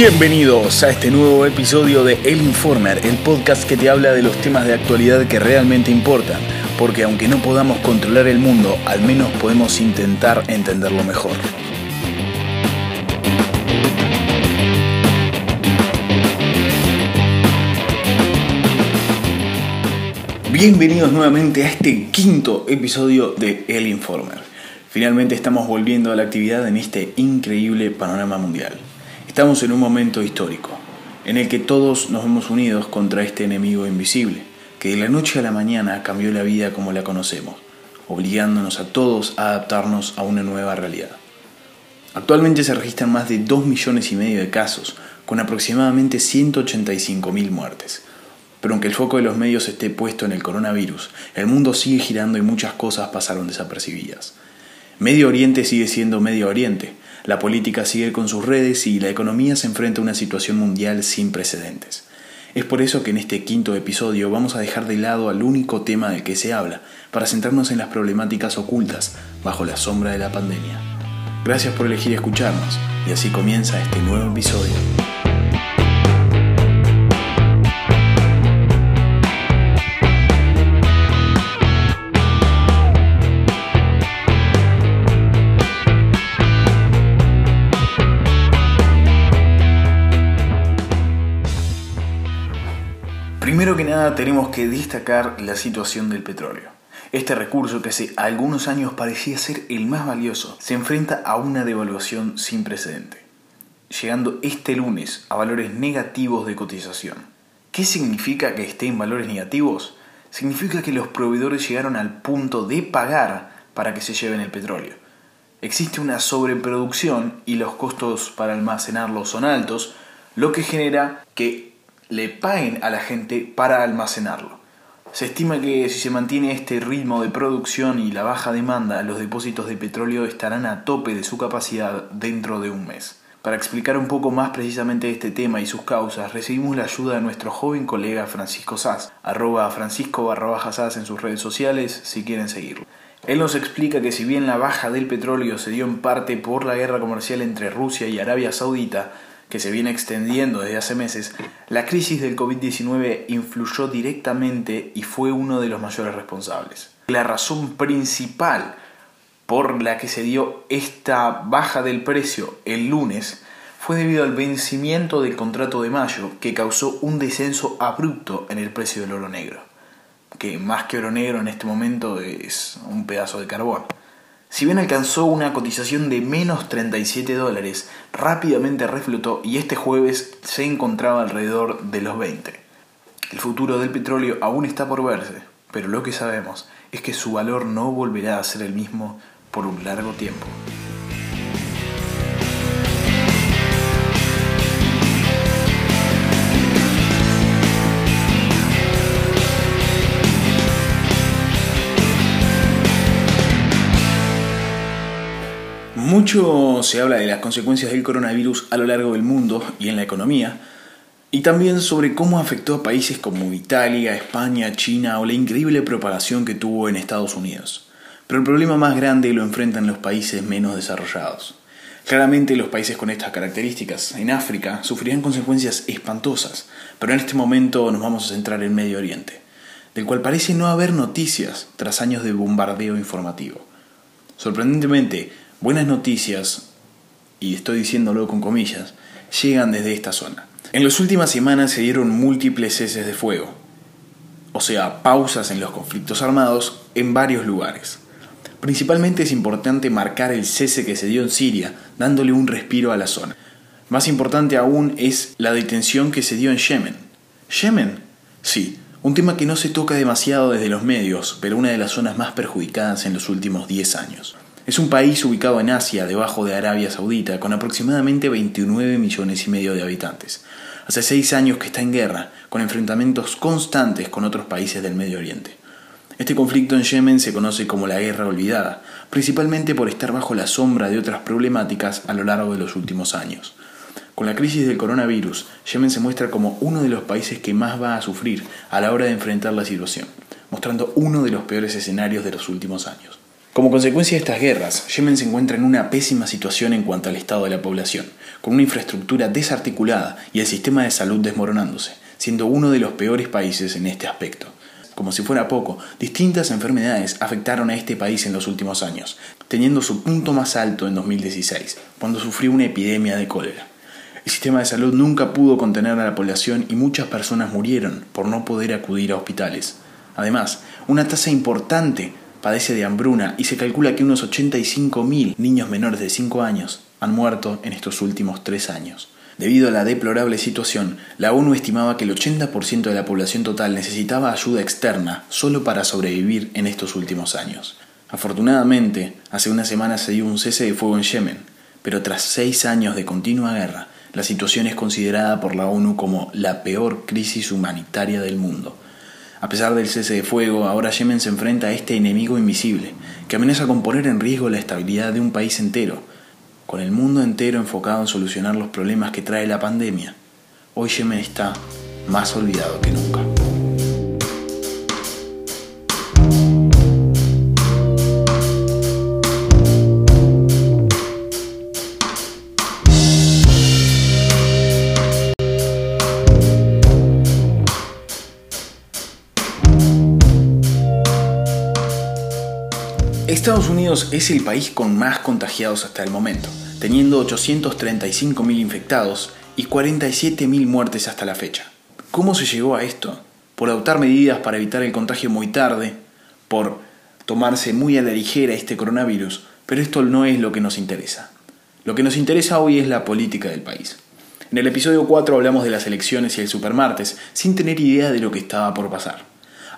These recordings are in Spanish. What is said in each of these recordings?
Bienvenidos a este nuevo episodio de El Informer, el podcast que te habla de los temas de actualidad que realmente importan, porque aunque no podamos controlar el mundo, al menos podemos intentar entenderlo mejor. Bienvenidos nuevamente a este quinto episodio de El Informer. Finalmente estamos volviendo a la actividad en este increíble panorama mundial. Estamos en un momento histórico, en el que todos nos vemos unidos contra este enemigo invisible, que de la noche a la mañana cambió la vida como la conocemos, obligándonos a todos a adaptarnos a una nueva realidad. Actualmente se registran más de 2 millones y medio de casos, con aproximadamente 185.000 muertes. Pero aunque el foco de los medios esté puesto en el coronavirus, el mundo sigue girando y muchas cosas pasaron desapercibidas. Medio Oriente sigue siendo Medio Oriente, la política sigue con sus redes y la economía se enfrenta a una situación mundial sin precedentes. Es por eso que en este quinto episodio vamos a dejar de lado al único tema del que se habla, para centrarnos en las problemáticas ocultas bajo la sombra de la pandemia. Gracias por elegir escucharnos y así comienza este nuevo episodio. Primero que nada tenemos que destacar la situación del petróleo. Este recurso que hace algunos años parecía ser el más valioso se enfrenta a una devaluación sin precedente, llegando este lunes a valores negativos de cotización. ¿Qué significa que esté en valores negativos? Significa que los proveedores llegaron al punto de pagar para que se lleven el petróleo. Existe una sobreproducción y los costos para almacenarlo son altos, lo que genera que le paguen a la gente para almacenarlo. Se estima que si se mantiene este ritmo de producción y la baja demanda, los depósitos de petróleo estarán a tope de su capacidad dentro de un mes. Para explicar un poco más precisamente este tema y sus causas, recibimos la ayuda de nuestro joven colega Francisco Sass, arroba francisco barra baja Sass en sus redes sociales si quieren seguirlo. Él nos explica que si bien la baja del petróleo se dio en parte por la guerra comercial entre Rusia y Arabia Saudita, que se viene extendiendo desde hace meses, la crisis del COVID-19 influyó directamente y fue uno de los mayores responsables. La razón principal por la que se dio esta baja del precio el lunes fue debido al vencimiento del contrato de mayo que causó un descenso abrupto en el precio del oro negro, que más que oro negro en este momento es un pedazo de carbón. Si bien alcanzó una cotización de menos 37 dólares, rápidamente reflotó y este jueves se encontraba alrededor de los 20. El futuro del petróleo aún está por verse, pero lo que sabemos es que su valor no volverá a ser el mismo por un largo tiempo. Mucho se habla de las consecuencias del coronavirus a lo largo del mundo y en la economía, y también sobre cómo afectó a países como Italia, España, China o la increíble propagación que tuvo en Estados Unidos. Pero el problema más grande lo enfrentan los países menos desarrollados. Claramente los países con estas características en África sufrirán consecuencias espantosas, pero en este momento nos vamos a centrar en Medio Oriente, del cual parece no haber noticias tras años de bombardeo informativo. Sorprendentemente, Buenas noticias, y estoy diciéndolo con comillas, llegan desde esta zona. En las últimas semanas se dieron múltiples ceses de fuego, o sea, pausas en los conflictos armados en varios lugares. Principalmente es importante marcar el cese que se dio en Siria, dándole un respiro a la zona. Más importante aún es la detención que se dio en Yemen. ¿Yemen? Sí, un tema que no se toca demasiado desde los medios, pero una de las zonas más perjudicadas en los últimos 10 años. Es un país ubicado en Asia, debajo de Arabia Saudita, con aproximadamente 29 millones y medio de habitantes. Hace seis años que está en guerra, con enfrentamientos constantes con otros países del Medio Oriente. Este conflicto en Yemen se conoce como la guerra olvidada, principalmente por estar bajo la sombra de otras problemáticas a lo largo de los últimos años. Con la crisis del coronavirus, Yemen se muestra como uno de los países que más va a sufrir a la hora de enfrentar la situación, mostrando uno de los peores escenarios de los últimos años. Como consecuencia de estas guerras, Yemen se encuentra en una pésima situación en cuanto al estado de la población, con una infraestructura desarticulada y el sistema de salud desmoronándose, siendo uno de los peores países en este aspecto. Como si fuera poco, distintas enfermedades afectaron a este país en los últimos años, teniendo su punto más alto en 2016, cuando sufrió una epidemia de cólera. El sistema de salud nunca pudo contener a la población y muchas personas murieron por no poder acudir a hospitales. Además, una tasa importante padece de hambruna y se calcula que unos 85.000 niños menores de 5 años han muerto en estos últimos tres años. Debido a la deplorable situación, la ONU estimaba que el 80% de la población total necesitaba ayuda externa solo para sobrevivir en estos últimos años. Afortunadamente, hace una semana se dio un cese de fuego en Yemen, pero tras seis años de continua guerra, la situación es considerada por la ONU como la peor crisis humanitaria del mundo. A pesar del cese de fuego, ahora Yemen se enfrenta a este enemigo invisible, que amenaza con poner en riesgo la estabilidad de un país entero, con el mundo entero enfocado en solucionar los problemas que trae la pandemia, hoy Yemen está más olvidado que nunca. Estados Unidos es el país con más contagiados hasta el momento teniendo 835.000 infectados y 47.000 muertes hasta la fecha. ¿Cómo se llegó a esto? Por adoptar medidas para evitar el contagio muy tarde, por tomarse muy a la ligera este coronavirus, pero esto no es lo que nos interesa. Lo que nos interesa hoy es la política del país. En el episodio 4 hablamos de las elecciones y el supermartes sin tener idea de lo que estaba por pasar.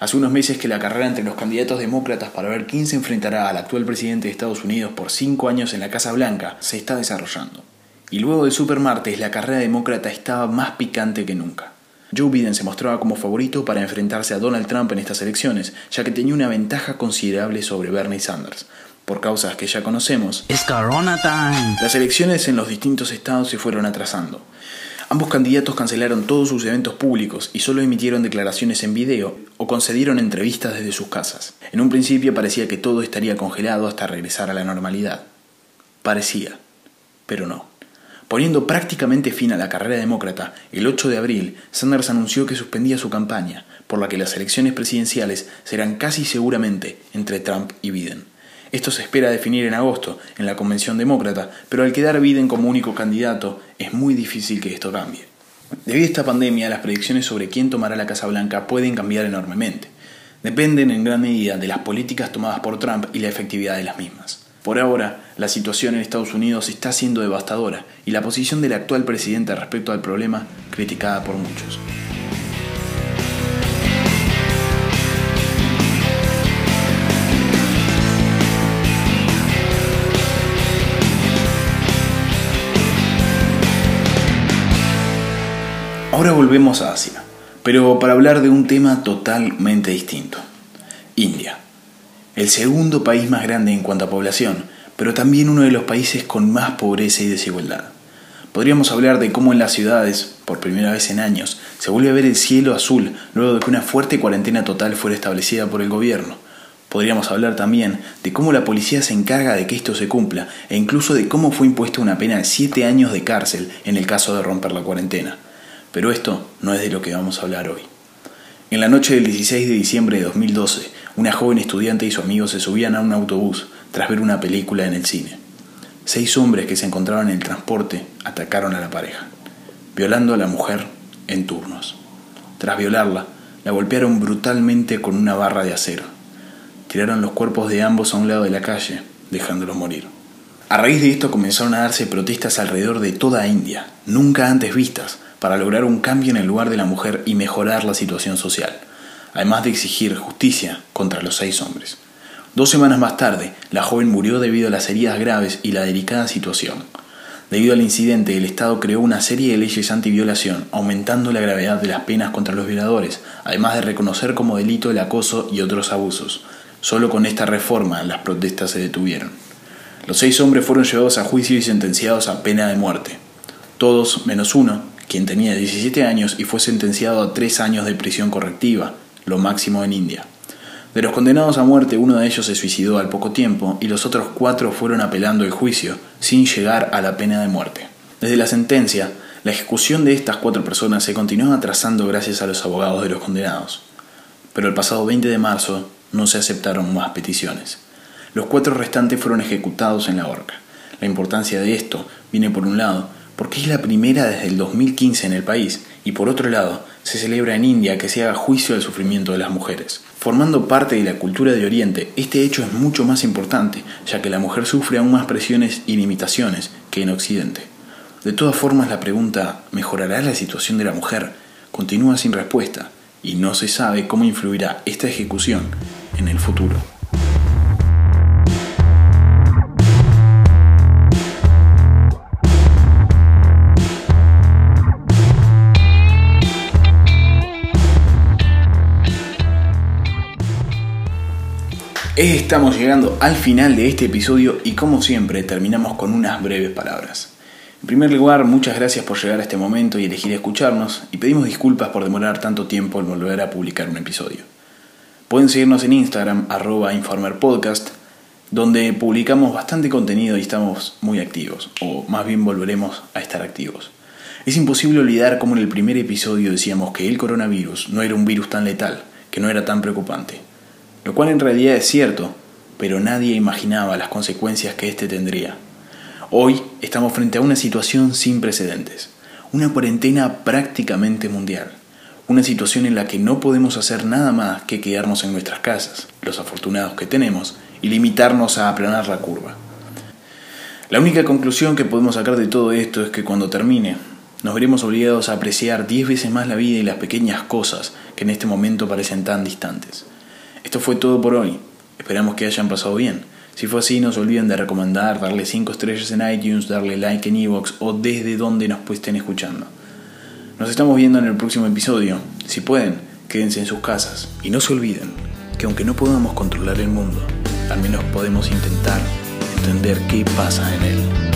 Hace unos meses que la carrera entre los candidatos demócratas para ver quién se enfrentará al actual presidente de Estados Unidos por cinco años en la Casa Blanca se está desarrollando. Y luego del supermartes la carrera demócrata estaba más picante que nunca. Joe Biden se mostraba como favorito para enfrentarse a Donald Trump en estas elecciones, ya que tenía una ventaja considerable sobre Bernie Sanders. Por causas que ya conocemos, las elecciones en los distintos estados se fueron atrasando. Ambos candidatos cancelaron todos sus eventos públicos y solo emitieron declaraciones en video o concedieron entrevistas desde sus casas. En un principio parecía que todo estaría congelado hasta regresar a la normalidad. Parecía, pero no. Poniendo prácticamente fin a la carrera demócrata, el 8 de abril, Sanders anunció que suspendía su campaña, por la que las elecciones presidenciales serán casi seguramente entre Trump y Biden. Esto se espera definir en agosto, en la convención demócrata, pero al quedar Biden como único candidato, es muy difícil que esto cambie. Debido a esta pandemia, las predicciones sobre quién tomará la Casa Blanca pueden cambiar enormemente. Dependen en gran medida de las políticas tomadas por Trump y la efectividad de las mismas. Por ahora, la situación en Estados Unidos está siendo devastadora y la posición del actual presidente respecto al problema criticada por muchos. Ahora volvemos a Asia, pero para hablar de un tema totalmente distinto. India. El segundo país más grande en cuanto a población, pero también uno de los países con más pobreza y desigualdad. Podríamos hablar de cómo en las ciudades, por primera vez en años, se vuelve a ver el cielo azul luego de que una fuerte cuarentena total fuera establecida por el gobierno. Podríamos hablar también de cómo la policía se encarga de que esto se cumpla e incluso de cómo fue impuesta una pena de 7 años de cárcel en el caso de romper la cuarentena. Pero esto no es de lo que vamos a hablar hoy. En la noche del 16 de diciembre de 2012, una joven estudiante y su amigo se subían a un autobús tras ver una película en el cine. Seis hombres que se encontraban en el transporte atacaron a la pareja, violando a la mujer en turnos. Tras violarla, la golpearon brutalmente con una barra de acero. Tiraron los cuerpos de ambos a un lado de la calle, dejándolos morir. A raíz de esto comenzaron a darse protestas alrededor de toda India, nunca antes vistas, para lograr un cambio en el lugar de la mujer y mejorar la situación social, además de exigir justicia contra los seis hombres. Dos semanas más tarde, la joven murió debido a las heridas graves y la delicada situación. Debido al incidente, el Estado creó una serie de leyes antiviolación, aumentando la gravedad de las penas contra los violadores, además de reconocer como delito el acoso y otros abusos. Solo con esta reforma las protestas se detuvieron. Los seis hombres fueron llevados a juicio y sentenciados a pena de muerte. Todos, menos uno, quien tenía 17 años y fue sentenciado a 3 años de prisión correctiva, lo máximo en India. De los condenados a muerte, uno de ellos se suicidó al poco tiempo y los otros cuatro fueron apelando el juicio sin llegar a la pena de muerte. Desde la sentencia, la ejecución de estas cuatro personas se continuó atrasando gracias a los abogados de los condenados. Pero el pasado 20 de marzo no se aceptaron más peticiones. Los cuatro restantes fueron ejecutados en la horca. La importancia de esto viene por un lado porque es la primera desde el 2015 en el país y por otro lado se celebra en India que se haga juicio al sufrimiento de las mujeres. Formando parte de la cultura de Oriente, este hecho es mucho más importante, ya que la mujer sufre aún más presiones y limitaciones que en Occidente. De todas formas, la pregunta ¿mejorará la situación de la mujer? continúa sin respuesta y no se sabe cómo influirá esta ejecución en el futuro. Estamos llegando al final de este episodio y como siempre terminamos con unas breves palabras. En primer lugar, muchas gracias por llegar a este momento y elegir escucharnos y pedimos disculpas por demorar tanto tiempo en volver a publicar un episodio. Pueden seguirnos en Instagram arroba informerpodcast donde publicamos bastante contenido y estamos muy activos, o más bien volveremos a estar activos. Es imposible olvidar cómo en el primer episodio decíamos que el coronavirus no era un virus tan letal, que no era tan preocupante lo cual en realidad es cierto, pero nadie imaginaba las consecuencias que éste tendría. Hoy estamos frente a una situación sin precedentes, una cuarentena prácticamente mundial, una situación en la que no podemos hacer nada más que quedarnos en nuestras casas, los afortunados que tenemos, y limitarnos a aplanar la curva. La única conclusión que podemos sacar de todo esto es que cuando termine, nos veremos obligados a apreciar diez veces más la vida y las pequeñas cosas que en este momento parecen tan distantes. Esto fue todo por hoy. Esperamos que hayan pasado bien. Si fue así, no se olviden de recomendar, darle 5 estrellas en iTunes, darle like en Evox o desde donde nos estén escuchando. Nos estamos viendo en el próximo episodio. Si pueden, quédense en sus casas. Y no se olviden que aunque no podamos controlar el mundo, al menos podemos intentar entender qué pasa en él.